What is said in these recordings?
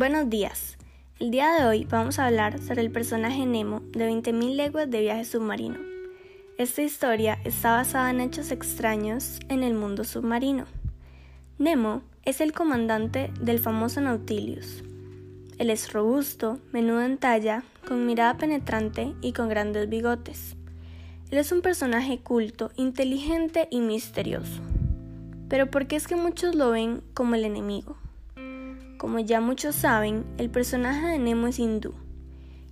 Buenos días. El día de hoy vamos a hablar sobre el personaje Nemo de 20.000 leguas de viaje submarino. Esta historia está basada en hechos extraños en el mundo submarino. Nemo es el comandante del famoso Nautilus. Él es robusto, menudo en talla, con mirada penetrante y con grandes bigotes. Él es un personaje culto, inteligente y misterioso. Pero ¿por qué es que muchos lo ven como el enemigo? Como ya muchos saben, el personaje de Nemo es hindú,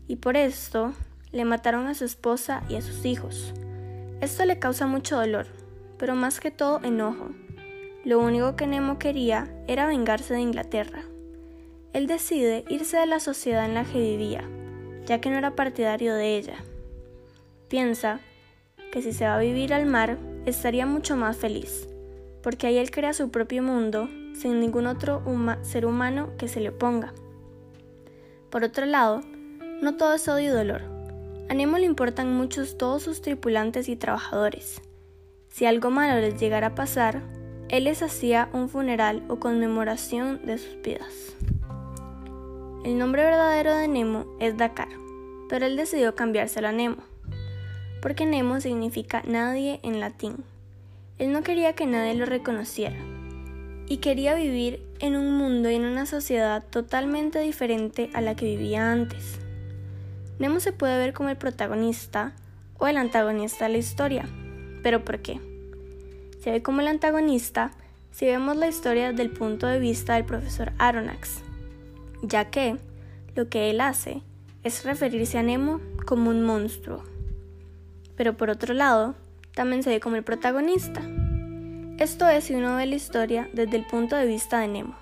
y por esto le mataron a su esposa y a sus hijos. Esto le causa mucho dolor, pero más que todo enojo. Lo único que Nemo quería era vengarse de Inglaterra. Él decide irse de la sociedad en la que vivía, ya que no era partidario de ella. Piensa que si se va a vivir al mar, estaría mucho más feliz, porque ahí él crea su propio mundo sin ningún otro ser humano que se le oponga. Por otro lado, no todo es odio y dolor. A Nemo le importan muchos todos sus tripulantes y trabajadores. Si algo malo les llegara a pasar, él les hacía un funeral o conmemoración de sus vidas. El nombre verdadero de Nemo es Dakar, pero él decidió cambiárselo a Nemo, porque Nemo significa nadie en latín. Él no quería que nadie lo reconociera, y quería vivir en un mundo y en una sociedad totalmente diferente a la que vivía antes. Nemo se puede ver como el protagonista o el antagonista de la historia, pero ¿por qué? Se ve como el antagonista si vemos la historia desde el punto de vista del profesor Aronnax, ya que lo que él hace es referirse a Nemo como un monstruo. Pero por otro lado, también se ve como el protagonista, esto es si uno ve la historia desde el punto de vista de Nemo.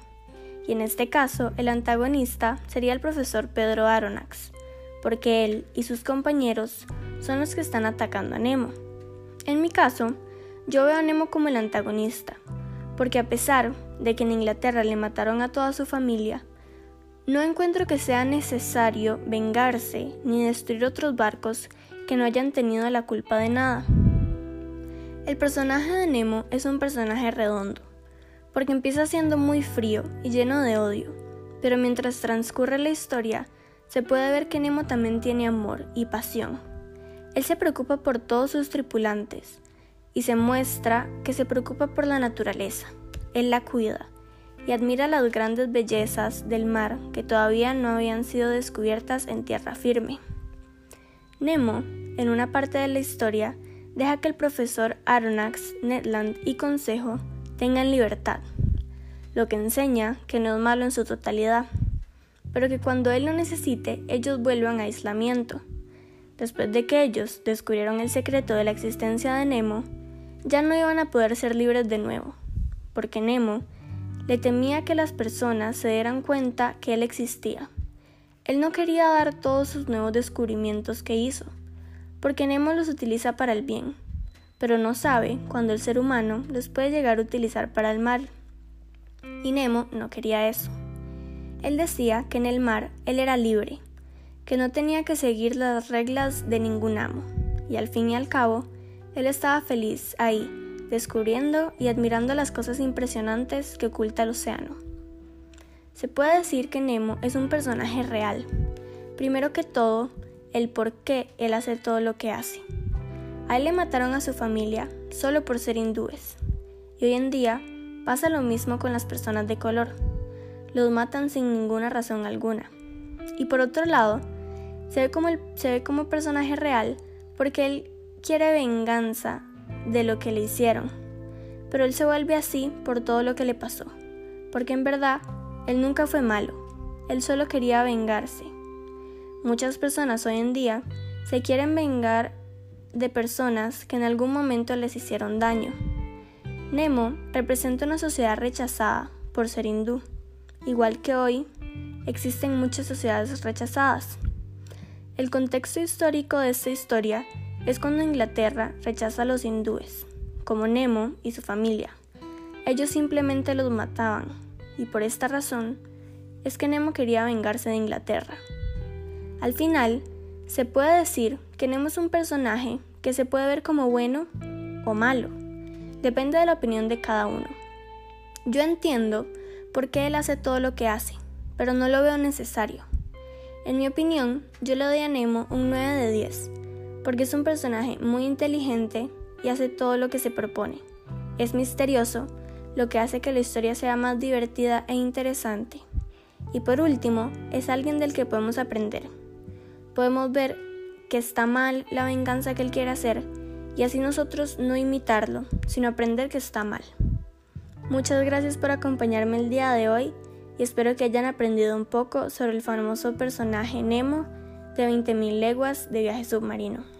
Y en este caso, el antagonista sería el profesor Pedro Aronnax, porque él y sus compañeros son los que están atacando a Nemo. En mi caso, yo veo a Nemo como el antagonista, porque a pesar de que en Inglaterra le mataron a toda su familia, no encuentro que sea necesario vengarse ni destruir otros barcos que no hayan tenido la culpa de nada. El personaje de Nemo es un personaje redondo, porque empieza siendo muy frío y lleno de odio, pero mientras transcurre la historia, se puede ver que Nemo también tiene amor y pasión. Él se preocupa por todos sus tripulantes y se muestra que se preocupa por la naturaleza. Él la cuida y admira las grandes bellezas del mar que todavía no habían sido descubiertas en tierra firme. Nemo, en una parte de la historia, deja que el profesor Aronnax, Netland y Consejo tengan libertad, lo que enseña que no es malo en su totalidad, pero que cuando él lo necesite ellos vuelvan a aislamiento. Después de que ellos descubrieron el secreto de la existencia de Nemo, ya no iban a poder ser libres de nuevo, porque Nemo le temía que las personas se dieran cuenta que él existía. Él no quería dar todos sus nuevos descubrimientos que hizo, porque Nemo los utiliza para el bien, pero no sabe cuando el ser humano los puede llegar a utilizar para el mal. Y Nemo no quería eso. Él decía que en el mar él era libre, que no tenía que seguir las reglas de ningún amo, y al fin y al cabo, él estaba feliz ahí, descubriendo y admirando las cosas impresionantes que oculta el océano. Se puede decir que Nemo es un personaje real. Primero que todo, el por qué él hace todo lo que hace. A él le mataron a su familia solo por ser hindúes. Y hoy en día pasa lo mismo con las personas de color. Los matan sin ninguna razón alguna. Y por otro lado, se ve como, se ve como personaje real porque él quiere venganza de lo que le hicieron. Pero él se vuelve así por todo lo que le pasó. Porque en verdad, él nunca fue malo. Él solo quería vengarse. Muchas personas hoy en día se quieren vengar de personas que en algún momento les hicieron daño. Nemo representa una sociedad rechazada por ser hindú, igual que hoy existen muchas sociedades rechazadas. El contexto histórico de esta historia es cuando Inglaterra rechaza a los hindúes, como Nemo y su familia. Ellos simplemente los mataban, y por esta razón es que Nemo quería vengarse de Inglaterra. Al final, se puede decir que Nemo es un personaje que se puede ver como bueno o malo. Depende de la opinión de cada uno. Yo entiendo por qué él hace todo lo que hace, pero no lo veo necesario. En mi opinión, yo le doy a Nemo un 9 de 10, porque es un personaje muy inteligente y hace todo lo que se propone. Es misterioso, lo que hace que la historia sea más divertida e interesante. Y por último, es alguien del que podemos aprender. Podemos ver que está mal la venganza que él quiere hacer y así nosotros no imitarlo, sino aprender que está mal. Muchas gracias por acompañarme el día de hoy y espero que hayan aprendido un poco sobre el famoso personaje Nemo de 20.000 leguas de viaje submarino.